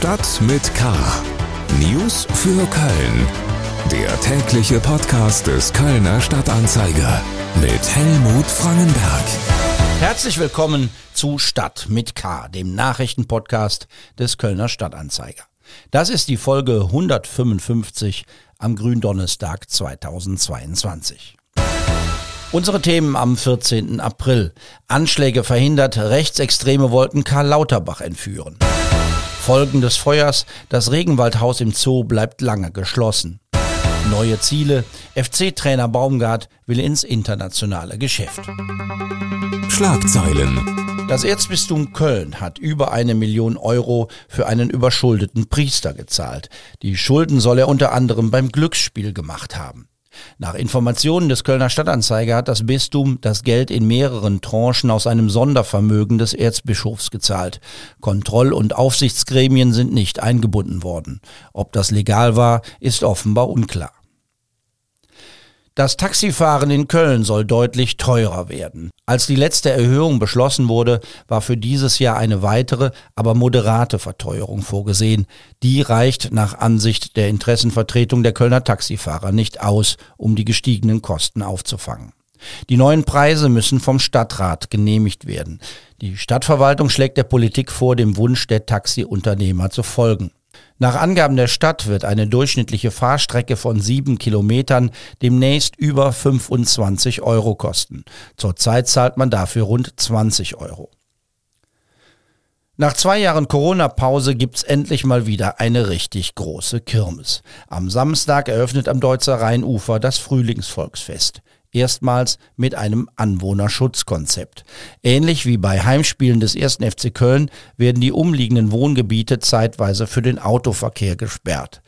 Stadt mit K. News für Köln. Der tägliche Podcast des Kölner Stadtanzeiger mit Helmut Frangenberg. Herzlich willkommen zu Stadt mit K, dem Nachrichtenpodcast des Kölner Stadtanzeiger. Das ist die Folge 155 am Gründonnerstag 2022. Unsere Themen am 14. April. Anschläge verhindert, Rechtsextreme wollten Karl Lauterbach entführen. Folgen des Feuers, das Regenwaldhaus im Zoo bleibt lange geschlossen. Neue Ziele, FC-Trainer Baumgart will ins internationale Geschäft. Schlagzeilen. Das Erzbistum Köln hat über eine Million Euro für einen überschuldeten Priester gezahlt. Die Schulden soll er unter anderem beim Glücksspiel gemacht haben. Nach Informationen des Kölner Stadtanzeiger hat das Bistum das Geld in mehreren Tranchen aus einem Sondervermögen des Erzbischofs gezahlt. Kontroll- und Aufsichtsgremien sind nicht eingebunden worden. Ob das legal war, ist offenbar unklar. Das Taxifahren in Köln soll deutlich teurer werden. Als die letzte Erhöhung beschlossen wurde, war für dieses Jahr eine weitere, aber moderate Verteuerung vorgesehen. Die reicht nach Ansicht der Interessenvertretung der Kölner Taxifahrer nicht aus, um die gestiegenen Kosten aufzufangen. Die neuen Preise müssen vom Stadtrat genehmigt werden. Die Stadtverwaltung schlägt der Politik vor, dem Wunsch der Taxiunternehmer zu folgen. Nach Angaben der Stadt wird eine durchschnittliche Fahrstrecke von sieben Kilometern demnächst über 25 Euro kosten. Zurzeit zahlt man dafür rund 20 Euro. Nach zwei Jahren Corona-Pause gibt's endlich mal wieder eine richtig große Kirmes. Am Samstag eröffnet am Deutzer Rheinufer das Frühlingsvolksfest erstmals mit einem Anwohnerschutzkonzept. Ähnlich wie bei Heimspielen des 1. FC Köln werden die umliegenden Wohngebiete zeitweise für den Autoverkehr gesperrt.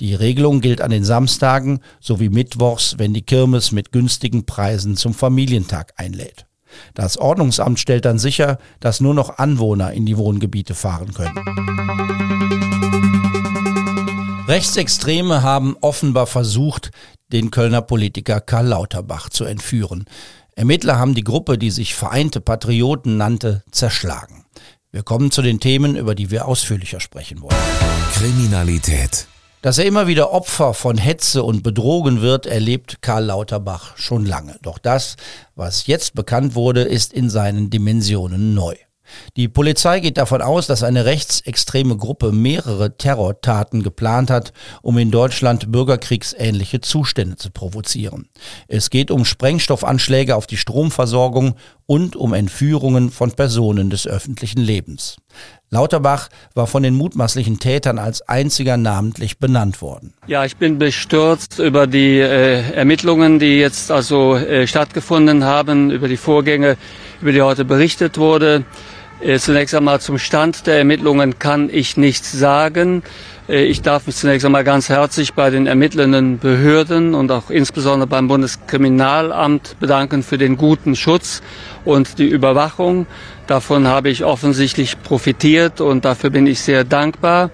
Die Regelung gilt an den Samstagen sowie Mittwochs, wenn die Kirmes mit günstigen Preisen zum Familientag einlädt. Das Ordnungsamt stellt dann sicher, dass nur noch Anwohner in die Wohngebiete fahren können. Rechtsextreme haben offenbar versucht, den Kölner Politiker Karl Lauterbach zu entführen. Ermittler haben die Gruppe, die sich Vereinte Patrioten nannte, zerschlagen. Wir kommen zu den Themen, über die wir ausführlicher sprechen wollen. Kriminalität. Dass er immer wieder Opfer von Hetze und Bedrohung wird, erlebt Karl Lauterbach schon lange. Doch das, was jetzt bekannt wurde, ist in seinen Dimensionen neu. Die Polizei geht davon aus, dass eine rechtsextreme Gruppe mehrere Terrortaten geplant hat, um in Deutschland bürgerkriegsähnliche Zustände zu provozieren. Es geht um Sprengstoffanschläge auf die Stromversorgung und um Entführungen von Personen des öffentlichen Lebens. Lauterbach war von den mutmaßlichen Tätern als einziger namentlich benannt worden. Ja, ich bin bestürzt über die äh, Ermittlungen, die jetzt also äh, stattgefunden haben, über die Vorgänge, über die heute berichtet wurde. Äh, zunächst einmal zum Stand der Ermittlungen kann ich nichts sagen. Äh, ich darf mich zunächst einmal ganz herzlich bei den ermittelnden Behörden und auch insbesondere beim Bundeskriminalamt bedanken für den guten Schutz und die Überwachung. Davon habe ich offensichtlich profitiert und dafür bin ich sehr dankbar.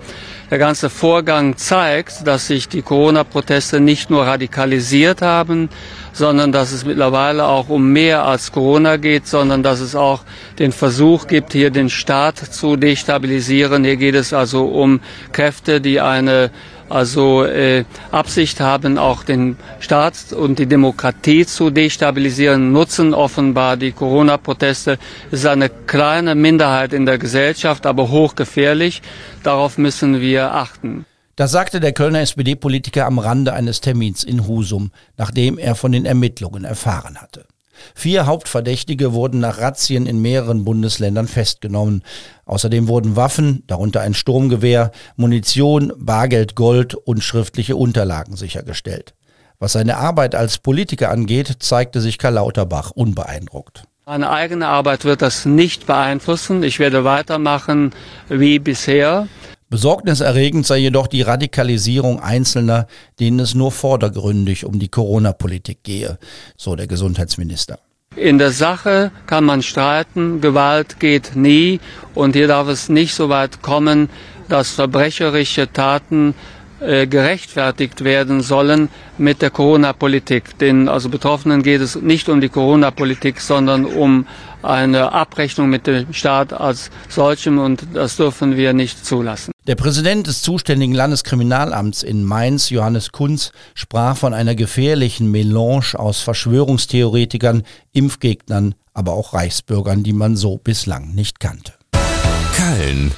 Der ganze Vorgang zeigt, dass sich die Corona-Proteste nicht nur radikalisiert haben, sondern dass es mittlerweile auch um mehr als Corona geht, sondern dass es auch den Versuch gibt, hier den Staat zu destabilisieren. Hier geht es also um Kräfte, die eine also äh, Absicht haben, auch den Staat und die Demokratie zu destabilisieren, nutzen offenbar die Corona-Proteste. Es ist eine kleine Minderheit in der Gesellschaft, aber hochgefährlich. Darauf müssen wir achten. Das sagte der Kölner SPD-Politiker am Rande eines Termins in Husum, nachdem er von den Ermittlungen erfahren hatte. Vier Hauptverdächtige wurden nach Razzien in mehreren Bundesländern festgenommen. Außerdem wurden Waffen, darunter ein Sturmgewehr, Munition, Bargeld, Gold und schriftliche Unterlagen sichergestellt. Was seine Arbeit als Politiker angeht, zeigte sich Karl Lauterbach unbeeindruckt. Meine eigene Arbeit wird das nicht beeinflussen. Ich werde weitermachen wie bisher. Besorgniserregend sei jedoch die Radikalisierung Einzelner, denen es nur vordergründig um die Corona-Politik gehe, so der Gesundheitsminister. In der Sache kann man streiten, Gewalt geht nie und hier darf es nicht so weit kommen, dass verbrecherische Taten äh, gerechtfertigt werden sollen mit der Corona-Politik. Den also Betroffenen geht es nicht um die Corona-Politik, sondern um eine Abrechnung mit dem Staat als solchem und das dürfen wir nicht zulassen. Der Präsident des zuständigen Landeskriminalamts in Mainz, Johannes Kunz, sprach von einer gefährlichen Melange aus Verschwörungstheoretikern, Impfgegnern, aber auch Reichsbürgern, die man so bislang nicht kannte. Köln.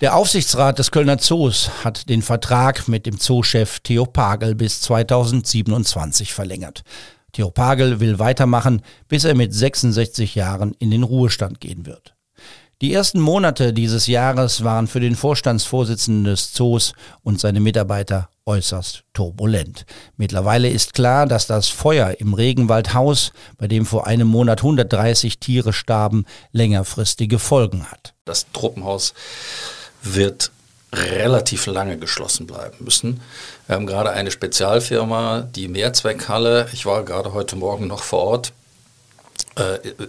Der Aufsichtsrat des Kölner Zoos hat den Vertrag mit dem Zoochef Theo Pagel bis 2027 verlängert. Theo Pagel will weitermachen, bis er mit 66 Jahren in den Ruhestand gehen wird. Die ersten Monate dieses Jahres waren für den Vorstandsvorsitzenden des Zoos und seine Mitarbeiter äußerst turbulent. Mittlerweile ist klar, dass das Feuer im Regenwaldhaus, bei dem vor einem Monat 130 Tiere starben, längerfristige Folgen hat. Das Truppenhaus wird relativ lange geschlossen bleiben müssen. Wir haben gerade eine Spezialfirma, die Mehrzweckhalle, ich war gerade heute Morgen noch vor Ort,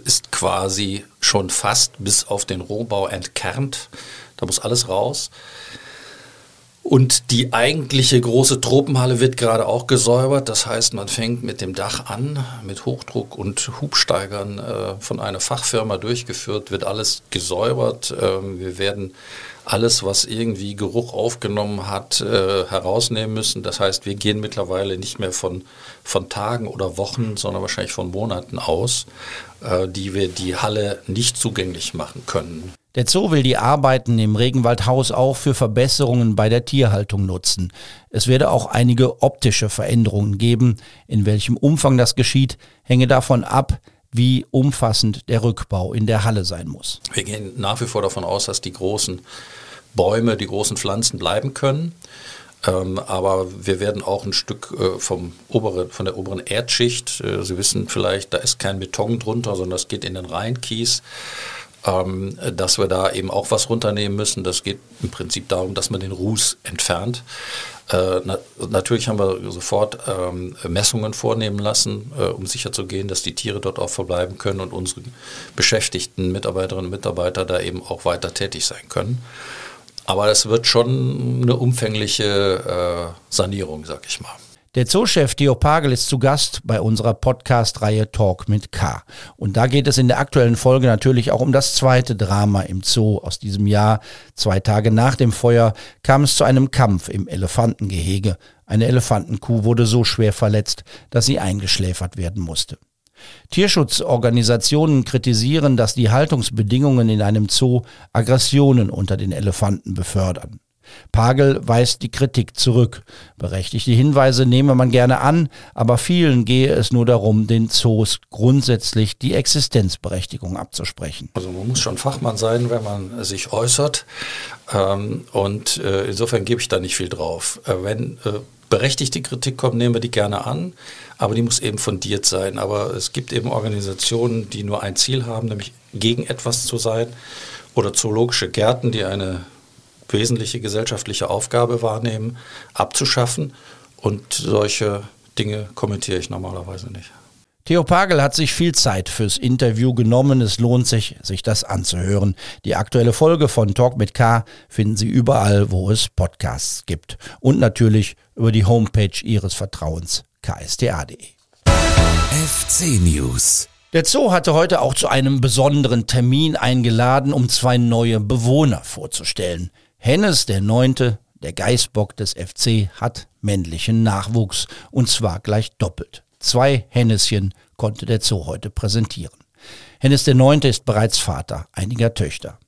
ist quasi schon fast bis auf den Rohbau entkernt. Da muss alles raus. Und die eigentliche große Tropenhalle wird gerade auch gesäubert. Das heißt, man fängt mit dem Dach an, mit Hochdruck und Hubsteigern äh, von einer Fachfirma durchgeführt, wird alles gesäubert. Ähm, wir werden alles, was irgendwie Geruch aufgenommen hat, äh, herausnehmen müssen. Das heißt, wir gehen mittlerweile nicht mehr von, von Tagen oder Wochen, sondern wahrscheinlich von Monaten aus, äh, die wir die Halle nicht zugänglich machen können. Der Zoo will die Arbeiten im Regenwaldhaus auch für Verbesserungen bei der Tierhaltung nutzen. Es werde auch einige optische Veränderungen geben. In welchem Umfang das geschieht, hänge davon ab, wie umfassend der Rückbau in der Halle sein muss. Wir gehen nach wie vor davon aus, dass die großen Bäume, die großen Pflanzen bleiben können. Ähm, aber wir werden auch ein Stück äh, vom oberen, von der oberen Erdschicht, äh, Sie wissen vielleicht, da ist kein Beton drunter, sondern das geht in den Rheinkies ähm, dass wir da eben auch was runternehmen müssen. Das geht im Prinzip darum, dass man den Ruß entfernt. Äh, na, natürlich haben wir sofort ähm, Messungen vornehmen lassen, äh, um sicherzugehen, dass die Tiere dort auch verbleiben können und unsere beschäftigten Mitarbeiterinnen und Mitarbeiter da eben auch weiter tätig sein können. Aber es wird schon eine umfängliche äh, Sanierung, sag ich mal. Der Zoochef Theo Pagel ist zu Gast bei unserer Podcast-Reihe Talk mit K. Und da geht es in der aktuellen Folge natürlich auch um das zweite Drama im Zoo aus diesem Jahr. Zwei Tage nach dem Feuer kam es zu einem Kampf im Elefantengehege. Eine Elefantenkuh wurde so schwer verletzt, dass sie eingeschläfert werden musste. Tierschutzorganisationen kritisieren, dass die Haltungsbedingungen in einem Zoo Aggressionen unter den Elefanten befördern. Pagel weist die Kritik zurück. Berechtigte Hinweise nehme man gerne an, aber vielen gehe es nur darum, den Zoos grundsätzlich die Existenzberechtigung abzusprechen. Also man muss schon Fachmann sein, wenn man sich äußert. Ähm, und äh, insofern gebe ich da nicht viel drauf. Äh, wenn äh, berechtigte Kritik kommt, nehmen wir die gerne an, aber die muss eben fundiert sein. Aber es gibt eben Organisationen, die nur ein Ziel haben, nämlich gegen etwas zu sein. Oder zoologische Gärten, die eine wesentliche gesellschaftliche Aufgabe wahrnehmen, abzuschaffen. Und solche Dinge kommentiere ich normalerweise nicht. Theo Pagel hat sich viel Zeit fürs Interview genommen. Es lohnt sich, sich das anzuhören. Die aktuelle Folge von Talk mit K finden Sie überall, wo es Podcasts gibt. Und natürlich über die Homepage Ihres Vertrauens ksta.de. FC News. Der Zoo hatte heute auch zu einem besonderen Termin eingeladen, um zwei neue Bewohner vorzustellen. Hennes, der Neunte, der Geißbock des FC, hat männlichen Nachwuchs und zwar gleich doppelt. Zwei Henneschen konnte der Zoo heute präsentieren. Hennes der Neunte ist bereits Vater einiger Töchter.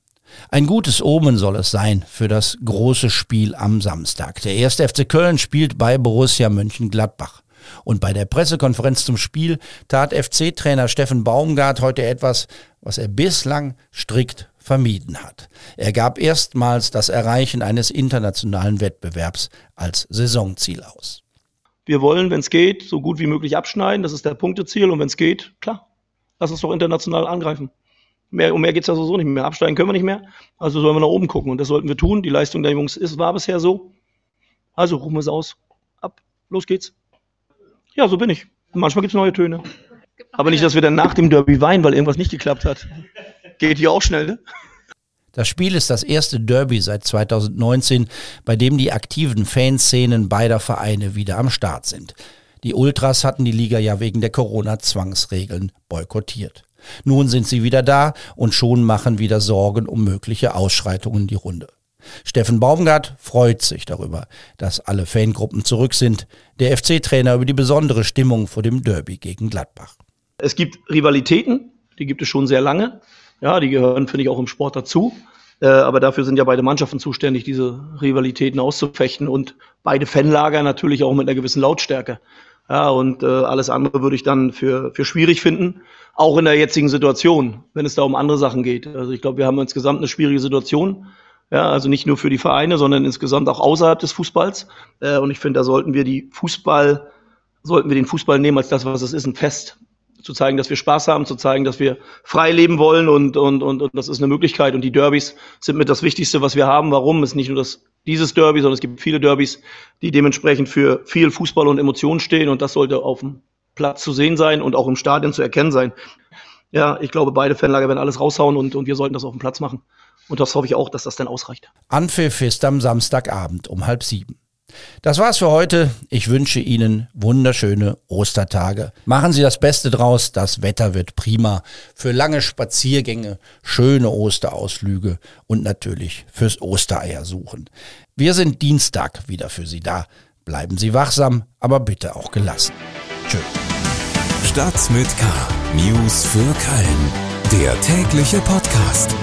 Ein gutes Omen soll es sein für das große Spiel am Samstag. Der erste FC Köln spielt bei Borussia Mönchengladbach. Und bei der Pressekonferenz zum Spiel tat FC-Trainer Steffen Baumgart heute etwas, was er bislang strikt vermieden hat. Er gab erstmals das Erreichen eines internationalen Wettbewerbs als Saisonziel aus. Wir wollen, wenn es geht, so gut wie möglich abschneiden. Das ist der Punkteziel. Und wenn es geht, klar, lass uns doch international angreifen. Mehr, um mehr geht es ja sowieso nicht mehr. Absteigen können wir nicht mehr. Also sollen wir nach oben gucken. Und das sollten wir tun. Die Leistung der Jungs ist, war bisher so. Also rufen wir es aus. Ab. Los geht's. Ja, so bin ich. Manchmal gibt es neue Töne. Aber nicht, dass wir dann nach dem Derby weinen, weil irgendwas nicht geklappt hat. Geht hier auch schnell, ne? Das Spiel ist das erste Derby seit 2019, bei dem die aktiven Fanszenen beider Vereine wieder am Start sind. Die Ultras hatten die Liga ja wegen der Corona-Zwangsregeln boykottiert. Nun sind sie wieder da und schon machen wieder Sorgen um mögliche Ausschreitungen die Runde. Steffen Baumgart freut sich darüber, dass alle Fangruppen zurück sind. Der FC-Trainer über die besondere Stimmung vor dem Derby gegen Gladbach. Es gibt Rivalitäten, die gibt es schon sehr lange. Ja, die gehören, finde ich, auch im Sport dazu. Äh, aber dafür sind ja beide Mannschaften zuständig, diese Rivalitäten auszufechten und beide Fanlager natürlich auch mit einer gewissen Lautstärke. Ja, und äh, alles andere würde ich dann für, für schwierig finden, auch in der jetzigen Situation, wenn es da um andere Sachen geht. Also ich glaube, wir haben insgesamt eine schwierige Situation. Ja, also nicht nur für die Vereine, sondern insgesamt auch außerhalb des Fußballs. Äh, und ich finde, da sollten wir die Fußball, sollten wir den Fußball nehmen als das, was es ist, ein Fest zu zeigen, dass wir Spaß haben, zu zeigen, dass wir frei leben wollen und, und, und, und das ist eine Möglichkeit. Und die Derbys sind mit das Wichtigste, was wir haben. Warum? Ist nicht nur das, dieses Derby, sondern es gibt viele Derbys, die dementsprechend für viel Fußball und Emotionen stehen und das sollte auf dem Platz zu sehen sein und auch im Stadion zu erkennen sein. Ja, ich glaube, beide Fanlager werden alles raushauen und, und wir sollten das auf dem Platz machen. Und das hoffe ich auch, dass das dann ausreicht. Anpfiff ist am Samstagabend um halb sieben. Das war's für heute. Ich wünsche Ihnen wunderschöne Ostertage. Machen Sie das Beste draus. Das Wetter wird prima für lange Spaziergänge, schöne Osterausflüge und natürlich fürs Ostereier suchen. Wir sind Dienstag wieder für Sie da. Bleiben Sie wachsam, aber bitte auch gelassen. Tschö. Stadt mit K. News für Köln. Der tägliche Podcast.